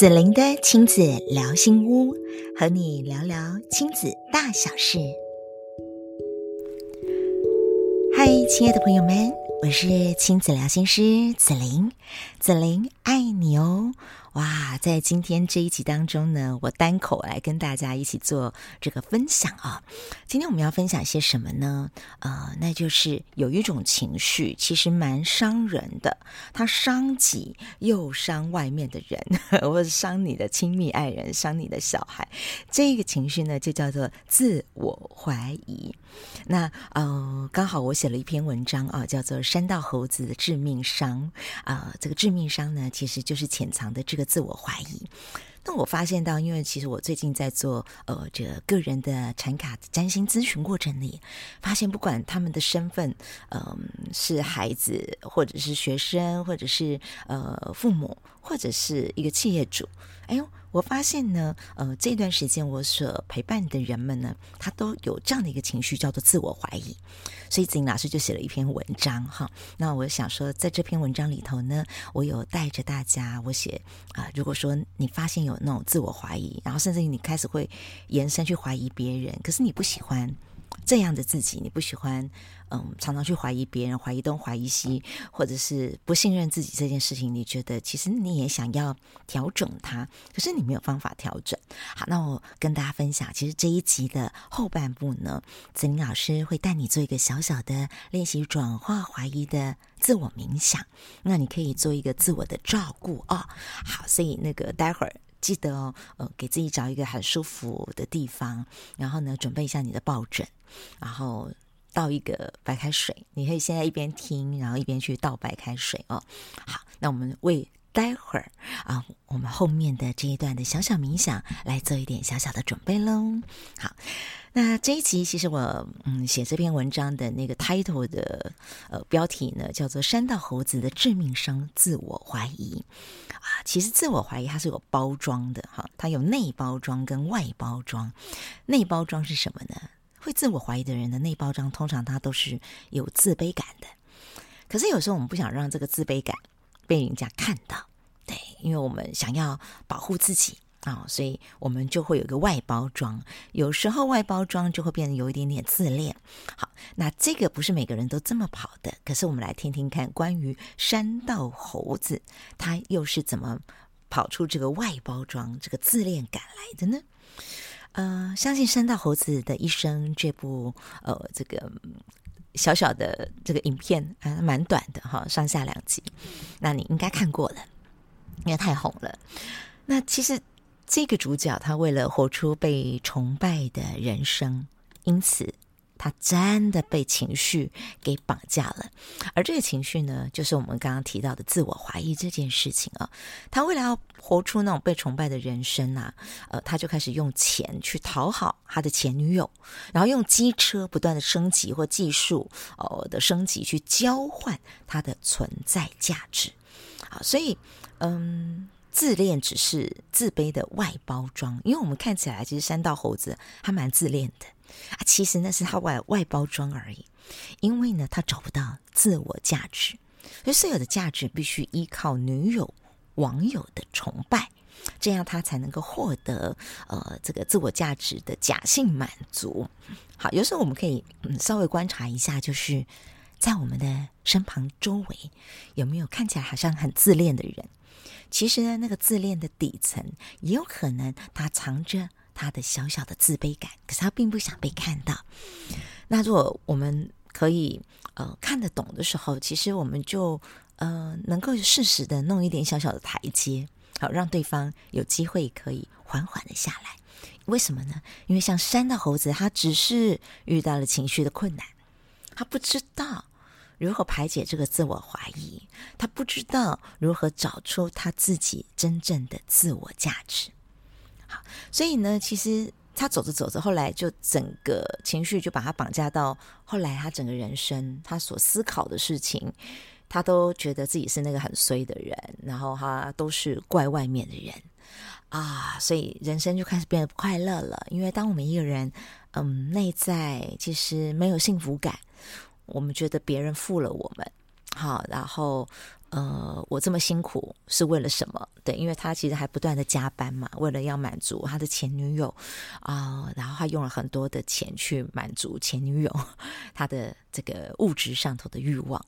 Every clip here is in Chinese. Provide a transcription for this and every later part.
紫琳的亲子聊心屋，和你聊聊亲子大小事。嗨，亲爱的朋友们，我是亲子聊心师紫琳，紫琳爱你哦。哇，在今天这一集当中呢，我单口来跟大家一起做这个分享啊。今天我们要分享些什么呢？呃，那就是有一种情绪，其实蛮伤人的，它伤己又伤外面的人，或者伤你的亲密爱人，伤你的小孩。这个情绪呢，就叫做自我怀疑。那呃，刚好我写了一篇文章啊，叫做《山道猴子的致命伤》啊，这个致命伤呢，其实就是潜藏的这个自我怀疑。那我发现到，因为其实我最近在做呃这个个人的产卡占星咨询过程里，发现不管他们的身份，嗯、是孩子，或者是学生，或者是呃父母，或者是一个企业主，哎呦。我发现呢，呃，这段时间我所陪伴的人们呢，他都有这样的一个情绪，叫做自我怀疑。所以子玲老师就写了一篇文章哈。那我想说，在这篇文章里头呢，我有带着大家，我写啊、如果说你发现有那种自我怀疑，然后甚至于你开始会延伸去怀疑别人，可是你不喜欢。这样的自己，你不喜欢，嗯，常常去怀疑别人，怀疑东，怀疑西，或者是不信任自己这件事情，你觉得其实你也想要调整它，可是你没有方法调整。好，那我跟大家分享，其实这一集的后半部呢，子玲老师会带你做一个小小的练习，转化怀疑的自我冥想。那你可以做一个自我的照顾哦。好，所以那个待会儿。记得哦，呃，给自己找一个很舒服的地方，然后呢，准备一下你的抱枕，然后倒一个白开水。你可以现在一边听，然后一边去倒白开水哦。好，那我们为待会儿啊，我们后面的这一段的小小冥想来做一点小小的准备喽。好。那这一集其实我嗯写这篇文章的那个 title 的呃标题呢，叫做《山道猴子的致命伤：自我怀疑》啊。其实自我怀疑它是有包装的哈，它有内包装跟外包装。内包装是什么呢？会自我怀疑的人的内包装，通常他都是有自卑感的。可是有时候我们不想让这个自卑感被人家看到，对，因为我们想要保护自己。啊、所以我们就会有一个外包装，有时候外包装就会变得有一点点自恋。好，那这个不是每个人都这么跑的，可是我们来听听看，关于山道猴子，他又是怎么跑出这个外包装、这个自恋感来的呢？呃，相信《山道猴子的一生》这部呃这个小小的这个影片啊、蛮短的哈，上下两集，那你应该看过了，因为太红了。那其实。这个主角他为了活出被崇拜的人生，因此他真的被情绪给绑架了。而这个情绪呢，就是我们刚刚提到的自我怀疑这件事情啊。他为了要活出那种被崇拜的人生啊，呃，他就开始用钱去讨好他的前女友，然后用机车不断的升级或技术哦的升级去交换他的存在价值。好，所以嗯。自恋只是自卑的外包装，因为我们看起来其实山道猴子还蛮自恋的啊，其实那是他外外包装而已。因为呢，他找不到自我价值，所以所有的价值必须依靠女友、网友的崇拜，这样他才能够获得呃这个自我价值的假性满足。好，有时候我们可以嗯稍微观察一下，就是在我们的身旁周围有没有看起来好像很自恋的人。其实呢，那个自恋的底层也有可能，他藏着他的小小的自卑感，可是他并不想被看到。那如果我们可以呃看得懂的时候，其实我们就呃能够适时的弄一点小小的台阶，好让对方有机会可以缓缓的下来。为什么呢？因为像山的猴子，他只是遇到了情绪的困难，他不知道。如何排解这个自我怀疑？他不知道如何找出他自己真正的自我价值。所以呢，其实他走着走着，后来就整个情绪就把他绑架到后来，他整个人生，他所思考的事情，他都觉得自己是那个很衰的人，然后他都是怪外面的人啊，所以人生就开始变得不快乐了。因为当我们一个人，嗯，内在其实没有幸福感。我们觉得别人负了我们，好，然后。呃，我这么辛苦是为了什么？对，因为他其实还不断的加班嘛，为了要满足他的前女友啊、然后他用了很多的钱去满足前女友他的这个物质上头的欲望。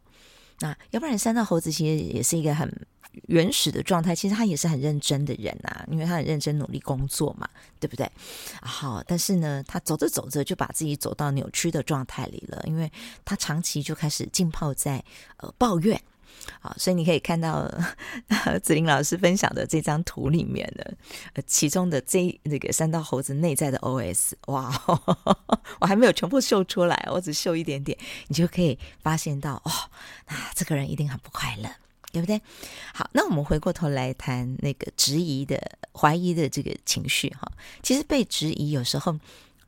那要不然，三道猴子其实也是一个很原始的状态，其实他也是很认真的人啊，因为他很认真努力工作嘛，对不对？好，但是呢，他走着走着就把自己走到扭曲的状态里了，因为他长期就开始浸泡在呃抱怨。好，所以你可以看到 子玲老师分享的这张图里面的，呃，其中的这那个三道猴子内在的 OS，哇，呵 呵我还没有全部秀出来，我只秀一点点，你就可以发现到，哦，那这个人一定很不快乐，对不对？好，那我们回过头来谈那个质疑的、怀疑的这个情绪，哈，其实被质疑有时候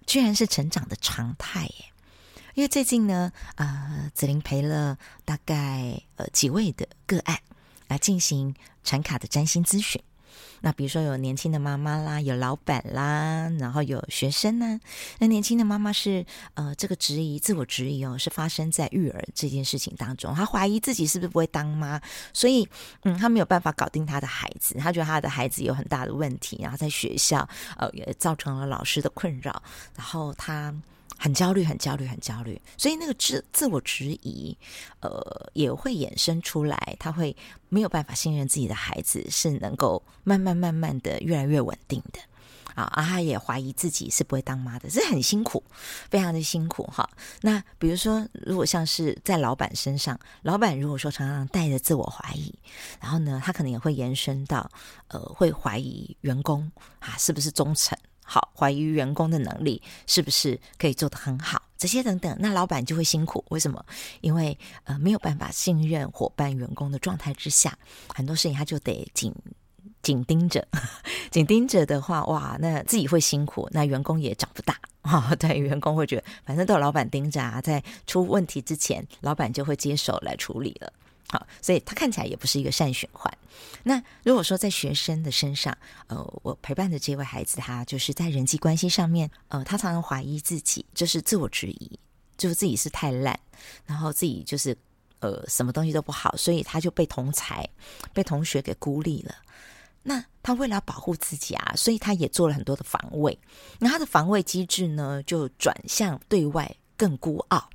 居然是成长的常态，耶。因为最近呢，呃，子玲陪了大概呃几位的个案来进行传卡的占星咨询。那比如说有年轻的妈妈啦，有老板啦，然后有学生呢。那年轻的妈妈是呃这个质疑，自我质疑哦，是发生在育儿这件事情当中。她怀疑自己是不是不会当妈，所以嗯，她没有办法搞定她的孩子。她觉得她的孩子有很大的问题，然后在学校呃也造成了老师的困扰，然后她。很焦虑，很焦虑，很焦虑，所以那个自自我质疑，呃，也会衍生出来，他会没有办法信任自己的孩子是能够慢慢慢慢的越来越稳定的，啊，啊，他也怀疑自己是不会当妈的，这很辛苦，非常的辛苦哈。那比如说，如果像是在老板身上，老板如果说常常带着自我怀疑，然后呢，他可能也会延伸到，呃，会怀疑员工啊是不是忠诚。好，怀疑员工的能力是不是可以做得很好，这些等等，那老板就会辛苦。为什么？因为呃没有办法信任伙伴员工的状态之下，很多事情他就得紧紧盯着，紧盯着的话，哇，那自己会辛苦，那员工也长不大啊、对，员工会觉得反正都有老板盯着啊，在出问题之前，老板就会接手来处理了。好，所以他看起来也不是一个善循环。那如果说在学生的身上，呃，我陪伴的这位孩子，他就是在人际关系上面，呃，他常常怀疑自己，就是自我质疑，就是自己是太烂，然后自己就是呃什么东西都不好，所以他就被同才、被同学给孤立了。那他为了保护自己啊，所以他也做了很多的防卫。那他的防卫机制呢，就转向对外更孤傲。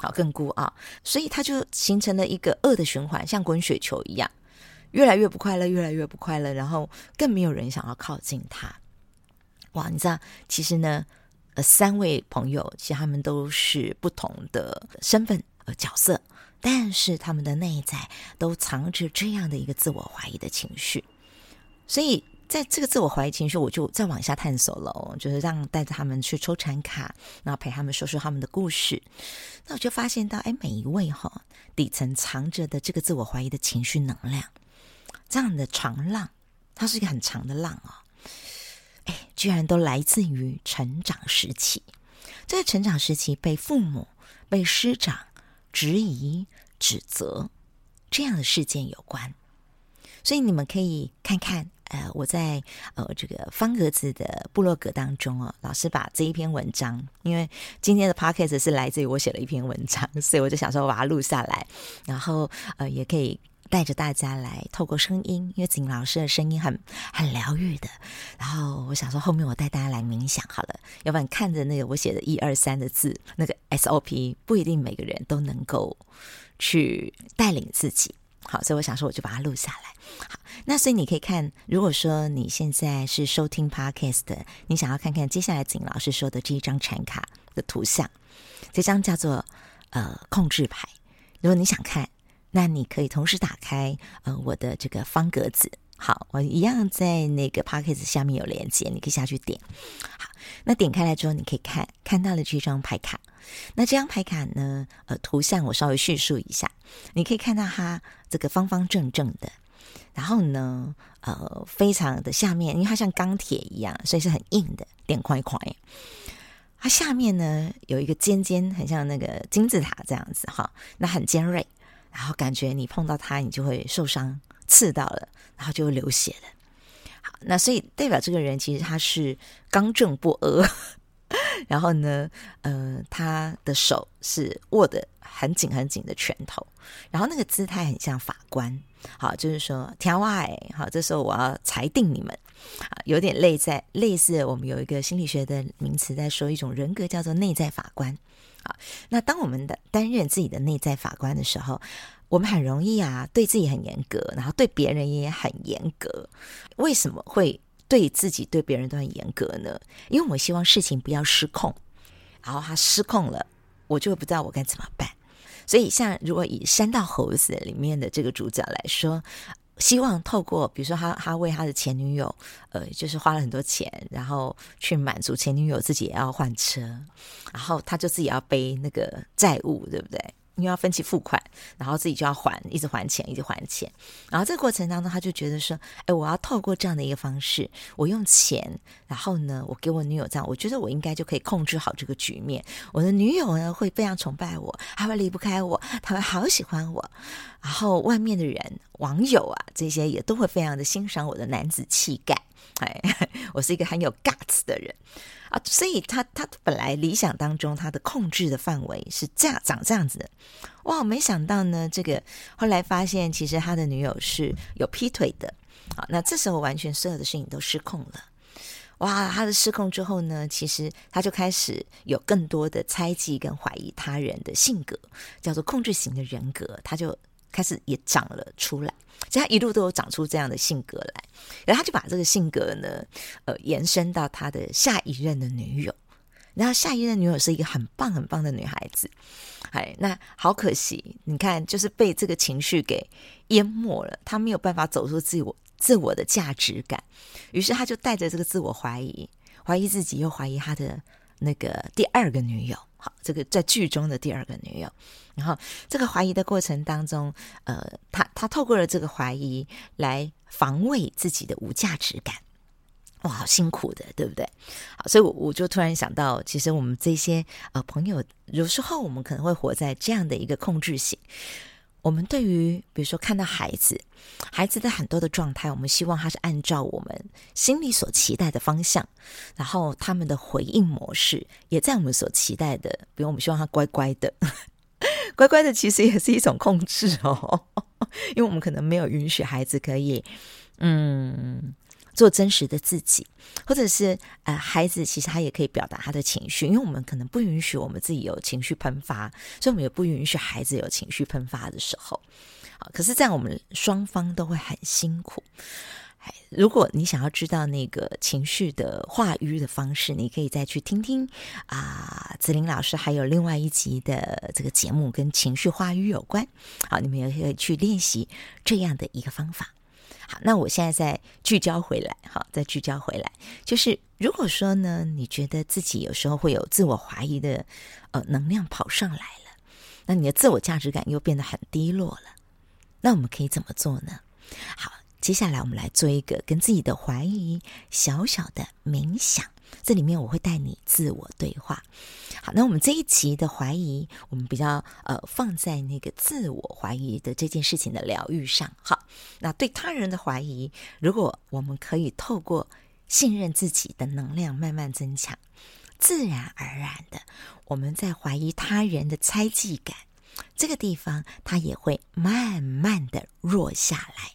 好，更孤傲，所以他就形成了一个恶的循环，像滚雪球一样，越来越不快乐，越来越不快乐，然后更没有人想要靠近他。哇，你知道，其实呢，呃，三位朋友其实他们都是不同的身份和角色，但是他们的内在都藏着这样的一个自我怀疑的情绪，所以。在这个自我怀疑情绪，我就再往下探索了哦，就是让带着他们去抽产卡，然后陪他们说说他们的故事。那我就发现到，哎，每一位哈、哦、底层藏着的这个自我怀疑的情绪能量，这样的长浪，它是一个很长的浪、哦，哎，居然都来自于成长时期。这成长时期被父母、被师长质疑、指责这样的事件有关，所以你们可以看看。呃，我在呃这个方格子的部落格当中哦，老师把这一篇文章，因为今天的 podcast 是来自于我写了一篇文章，所以我就想说我把它录下来，然后呃也可以带着大家来透过声音，因为景老师的声音很很疗愈的，然后我想说后面我带大家来冥想好了，要不然看着那个我写的一二三的字，那个 SOP 不一定每个人都能够去带领自己。好，所以我想说，我就把它录下来。好，那所以你可以看，如果说你现在是收听 Podcast，你想要看看接下来景老师说的这一张产卡的图像，这张叫做呃控制牌。如果你想看，那你可以同时打开呃我的这个方格子。好，我一样在那个 Podcast 下面有连接，你可以下去点。好，那点开来之后，你可以看看到了这张牌卡。那这张牌卡呢，呃，图像我稍微叙述一下，你可以看到它这个方方正正的，然后呢，呃，非常的下面，因为它像钢铁一样，所以是很硬的，点块块。它下面呢有一个尖尖，很像那个金字塔这样子哈，那很尖锐，然后感觉你碰到它，你就会受伤。刺到了，然后就流血了。好，那所以代表这个人其实他是刚正不阿，然后呢，呃，他的手是握得很紧很紧的拳头，然后那个姿态很像法官，好，就是说，天外，好，这时候我要裁定你们，啊，有点类在类似我们有一个心理学的名词在说一种人格叫做内在法官，啊，那当我们的担任自己的内在法官的时候，我们很容易啊，对自己很严格，然后对别人也很严格，为什么会？对自己、对别人都很严格呢，因为我希望事情不要失控，然后他失控了，我就不知道我该怎么办。所以，像如果以《山道猴子》里面的这个主角来说，希望透过比如说他他为他的前女友，呃，就是花了很多钱，然后去满足前女友自己也要换车，然后他就自己要背那个债务，对不对？因为要分期付款，然后自己就要还，一直还钱，一直还钱。然后这个过程当中，他就觉得说：“哎，我要透过这样的一个方式，我用钱，然后呢，我给我女友这样，我觉得我应该就可以控制好这个局面。我的女友呢，会非常崇拜我，她会离不开我，她会好喜欢我。然后外面的人、网友啊，这些也都会非常的欣赏我的男子气概。哎，我是一个很有 guts 的人。”啊，所以他他本来理想当中他的控制的范围是这样长这样子。的，哇，没想到呢，这个后来发现其实他的女友是有劈腿的，好，那这时候完全所有的事情都失控了，哇，他的失控之后呢，其实他就开始有更多的猜忌跟怀疑他人的性格，叫做控制型的人格，他就开始也长了出来。所以他一路都有长出这样的性格来，然后他就把这个性格呢，呃，延伸到他的下一任的女友。然后下一任女友是一个很棒很棒的女孩子，哎，那好可惜，你看，就是被这个情绪给淹没了，他没有办法走出自我自我的价值感，于是他就带着这个自我怀疑，怀疑自己，又怀疑他的那个第二个女友。好，这个在剧中的第二个女友，然后这个怀疑的过程当中，呃，他他透过了这个怀疑来防卫自己的无价值感，哇，好辛苦的，对不对？好，所以我我就突然想到，其实我们这些呃朋友，有时候我们可能会活在这样的一个控制性。我们对于比如说看到孩子，孩子的很多的状态，我们希望他是按照我们心里所期待的方向，然后他们的回应模式也在我们所期待的，比如我们希望他乖乖的，乖乖的其实也是一种控制哦，因为我们可能没有允许孩子可以，嗯。做真实的自己，或者是呃，孩子其实他也可以表达他的情绪，因为我们可能不允许我们自己有情绪喷发，所以我们也不允许孩子有情绪喷发的时候。啊，可是这样我们双方都会很辛苦。如果你想要知道那个情绪的化瘀的方式，你可以再去听听啊，子玲老师还有另外一集的这个节目跟情绪化瘀有关。好，你们也可以去练习这样的一个方法。好，那我现在再聚焦回来，好，再聚焦回来，就是如果说呢，你觉得自己有时候会有自我怀疑的呃能量跑上来了，那你的自我价值感又变得很低落了，那我们可以怎么做呢？好，接下来我们来做一个跟自己的怀疑小小的冥想。这里面我会带你自我对话。好，那我们这一集的怀疑，我们比较呃放在那个自我怀疑的这件事情的疗愈上。好，那对他人的怀疑，如果我们可以透过信任自己的能量慢慢增强，自然而然的，我们在怀疑他人的猜忌感这个地方，它也会慢慢的弱下来。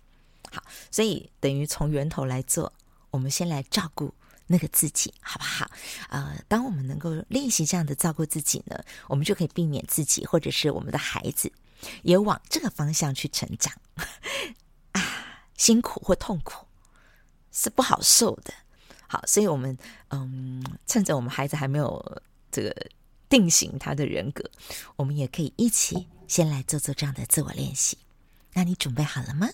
好，所以等于从源头来做，我们先来照顾。那个自己好不好？呃，当我们能够练习这样的照顾自己呢，我们就可以避免自己或者是我们的孩子也往这个方向去成长。啊，辛苦或痛苦是不好受的。好，所以我们嗯，趁着我们孩子还没有这个定型他的人格，我们也可以一起先来做做这样的自我练习。那你准备好了吗？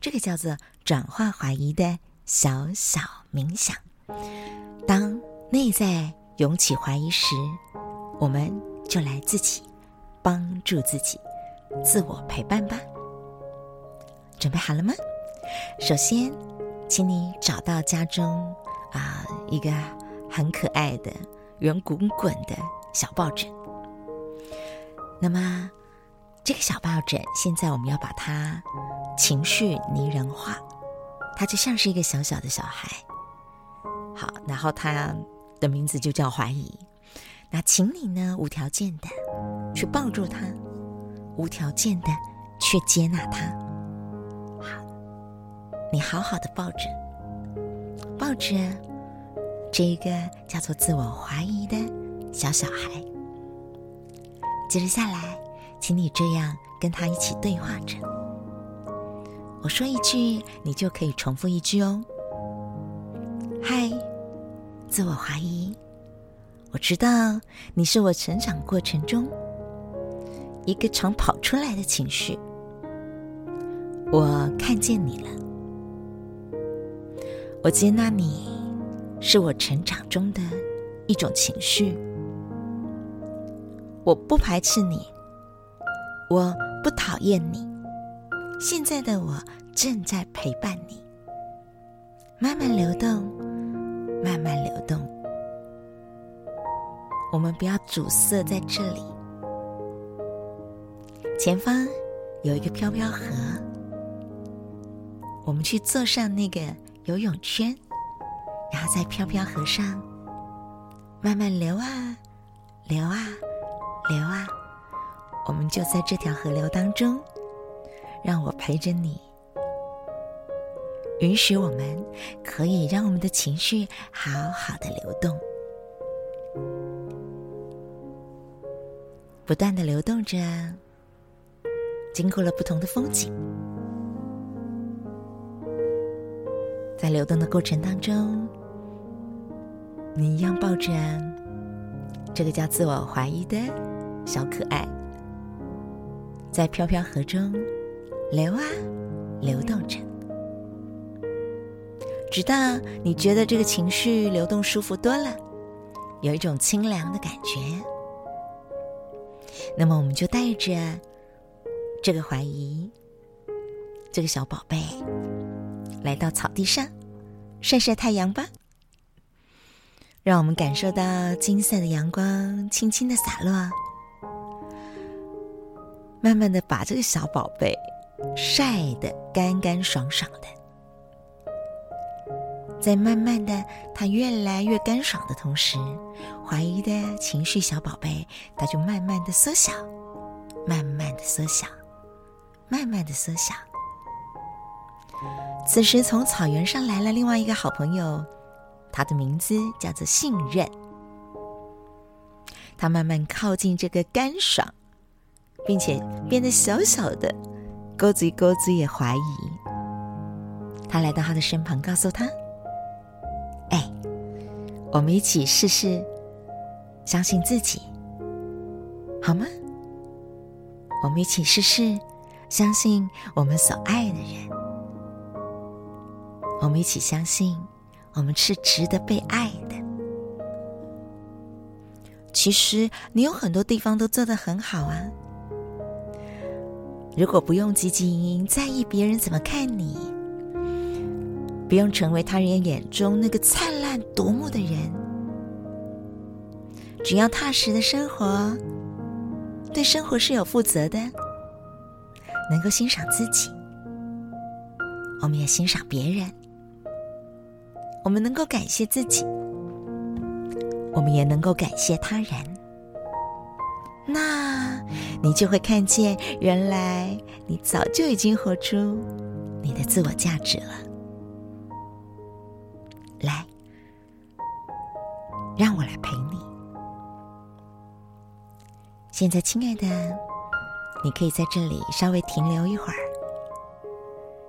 这个叫做转化怀疑的小小冥想。当内在涌起怀疑时，我们就来自己帮助自己，自我陪伴吧。准备好了吗？首先，请你找到家中啊一个很可爱的圆滚滚的小抱枕。那么，这个小抱枕现在我们要把它情绪拟人化，它就像是一个小小的小孩。好，然后他的名字就叫怀疑。那请你呢，无条件的去抱住他，无条件的去接纳他。好，你好好的抱着，抱着这一个叫做自我怀疑的小小孩。接着下来，请你这样跟他一起对话着。我说一句，你就可以重复一句哦。嗨，自我怀疑。我知道你是我成长过程中一个常跑出来的情绪。我看见你了，我接纳你是我成长中的一种情绪。我不排斥你，我不讨厌你。现在的我正在陪伴你，慢慢流动，慢慢流动。我们不要阻塞在这里。前方有一个飘飘河，我们去坐上那个游泳圈，然后在飘飘河上慢慢流啊，流啊，流啊。我们就在这条河流当中。让我陪着你，允许我们可以让我们的情绪好好的流动，不断的流动着，经过了不同的风景，在流动的过程当中，你一样抱着这个叫自我怀疑的小可爱，在飘飘河中。流啊，流动着，直到你觉得这个情绪流动舒服多了，有一种清凉的感觉，那么我们就带着这个怀疑，这个小宝贝，来到草地上晒晒太阳吧。让我们感受到金色的阳光轻轻的洒落，慢慢的把这个小宝贝。晒得干干爽爽的，在慢慢的，它越来越干爽的同时，怀疑的情绪小宝贝，它就慢慢的缩小，慢慢的缩小，慢慢的缩小。此时，从草原上来了另外一个好朋友，他的名字叫做信任。他慢慢靠近这个干爽，并且变得小小的。钩子钩子也怀疑，他来到他的身旁，告诉他：“哎，我们一起试试，相信自己，好吗？我们一起试试，相信我们所爱的人。我们一起相信，我们是值得被爱的。其实你有很多地方都做得很好啊。”如果不用汲汲营营在意别人怎么看你，不用成为他人眼中那个灿烂夺目的人，只要踏实的生活，对生活是有负责的，能够欣赏自己，我们也欣赏别人，我们能够感谢自己，我们也能够感谢他人，那。你就会看见，原来你早就已经活出你的自我价值了。来，让我来陪你。现在，亲爱的，你可以在这里稍微停留一会儿，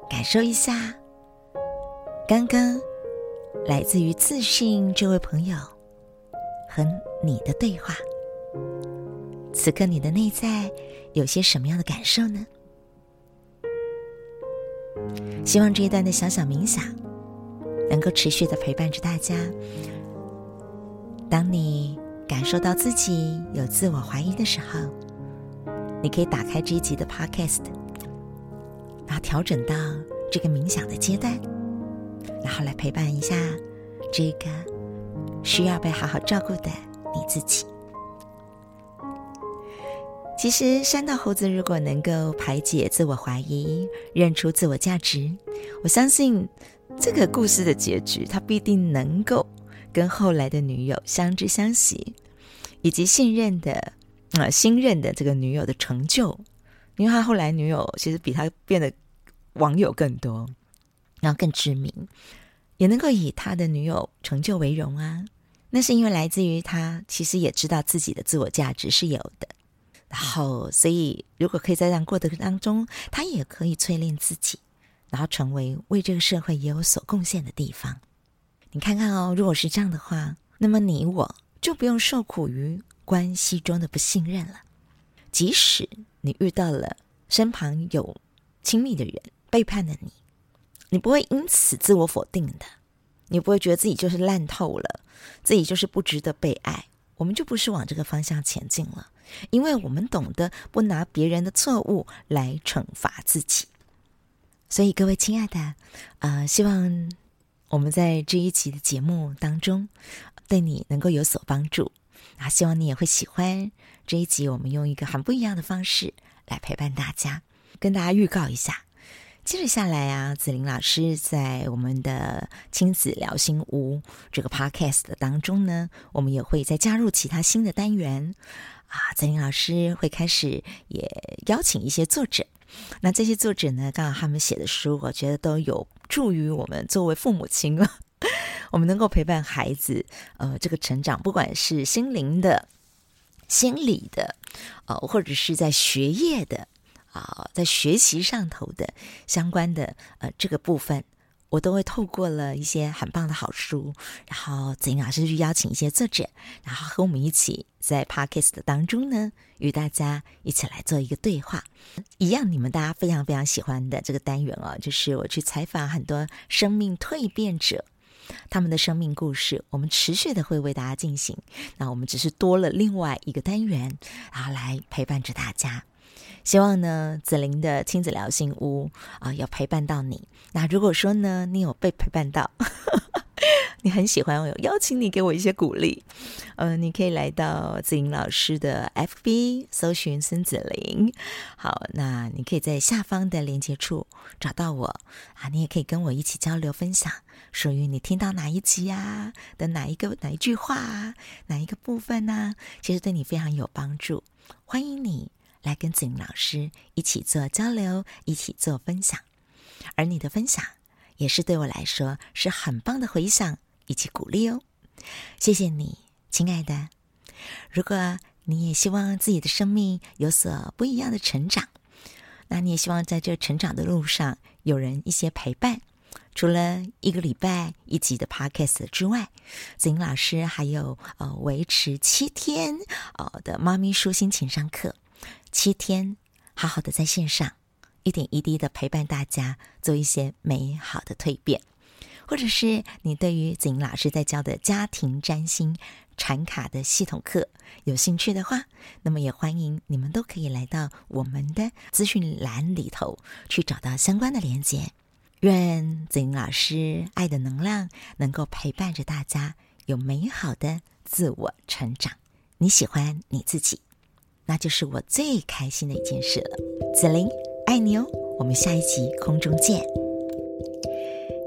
感受一下刚刚来自于自信这位朋友和你的对话。此刻你的内在有些什么样的感受呢？希望这一段的小小冥想能够持续的陪伴着大家。当你感受到自己有自我怀疑的时候，你可以打开这一集的 Podcast，然后调整到这个冥想的阶段，然后来陪伴一下这个需要被好好照顾的你自己。其实，山道猴子如果能够排解自我怀疑，认出自我价值，我相信这个故事的结局，他必定能够跟后来的女友相知相惜，以及信任的啊、呃、新任的这个女友的成就，因为他后来女友其实比他变得网友更多，然后更知名，也能够以他的女友成就为荣啊。那是因为来自于他其实也知道自己的自我价值是有的，然后所以如果可以在这样过程当中，他也可以淬炼自己，然后成为为这个社会也有所贡献的地方。你看看哦，如果是这样的话，那么你我就不用受苦于关系中的不信任了。即使你遇到了身旁有亲密的人背叛了你，你不会因此自我否定的，你不会觉得自己就是烂透了，自己就是不值得被爱。我们就不是往这个方向前进了，因为我们懂得不拿别人的错误来惩罚自己。所以，各位亲爱的，啊、呃，希望。我们在这一集的节目当中，对你能够有所帮助啊！希望你也会喜欢这一集。我们用一个很不一样的方式来陪伴大家，跟大家预告一下。接着下来啊，子琳老师在我们的亲子聊心屋这个 podcast 当中呢，我们也会再加入其他新的单元啊。子玲老师会开始也邀请一些作者。那这些作者呢，刚好他们写的书，我觉得都有助于我们作为父母亲啊，我们能够陪伴孩子，呃，这个成长，不管是心灵的、心理的，呃，或者是在学业的，啊、在学习上头的相关的，呃，这个部分。我都会透过了一些很棒的好书，然后子玲老师去邀请一些作者，然后和我们一起在 Podcast 的当中呢，与大家一起来做一个对话。一样，你们大家非常非常喜欢的这个单元哦，就是我去采访很多生命蜕变者，他们的生命故事，我们持续的会为大家进行。那我们只是多了另外一个单元，然后来陪伴着大家。希望呢，子琳的亲子聊心屋啊，要陪伴到你。那如果说呢，你有被陪伴到，呵 呵你很喜欢，我有邀请你给我一些鼓励。呃，你可以来到子玲老师的 FB 搜寻孙子玲。好，那你可以在下方的连接处找到我啊，你也可以跟我一起交流分享，属于你听到哪一集啊的哪一个哪一句话啊，哪一个部分呢、啊？其实对你非常有帮助，欢迎你。来跟子玲老师一起做交流，一起做分享，而你的分享也是对我来说是很棒的回响以及鼓励哦。谢谢你，亲爱的。如果你也希望自己的生命有所不一样的成长，那你也希望在这成长的路上有人一些陪伴。除了一个礼拜一集的 podcast 之外，子英老师还有呃维持七天呃的妈咪舒心情商课。七天，好好的在线上，一点一滴的陪伴大家，做一些美好的蜕变。或者是你对于子玲老师在教的家庭占星禅卡的系统课有兴趣的话，那么也欢迎你们都可以来到我们的资讯栏里头去找到相关的连接。愿子玲老师爱的能量能够陪伴着大家，有美好的自我成长。你喜欢你自己。那就是我最开心的一件事了，子玲爱你哦，我们下一集空中见。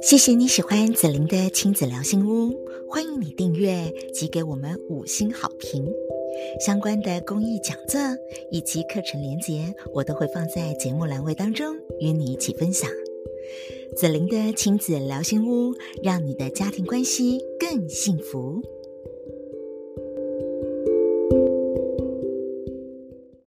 谢谢你喜欢子玲的亲子聊心屋，欢迎你订阅及给我们五星好评。相关的公益讲座以及课程连结，我都会放在节目栏位当中与你一起分享。子玲的亲子聊心屋，让你的家庭关系更幸福。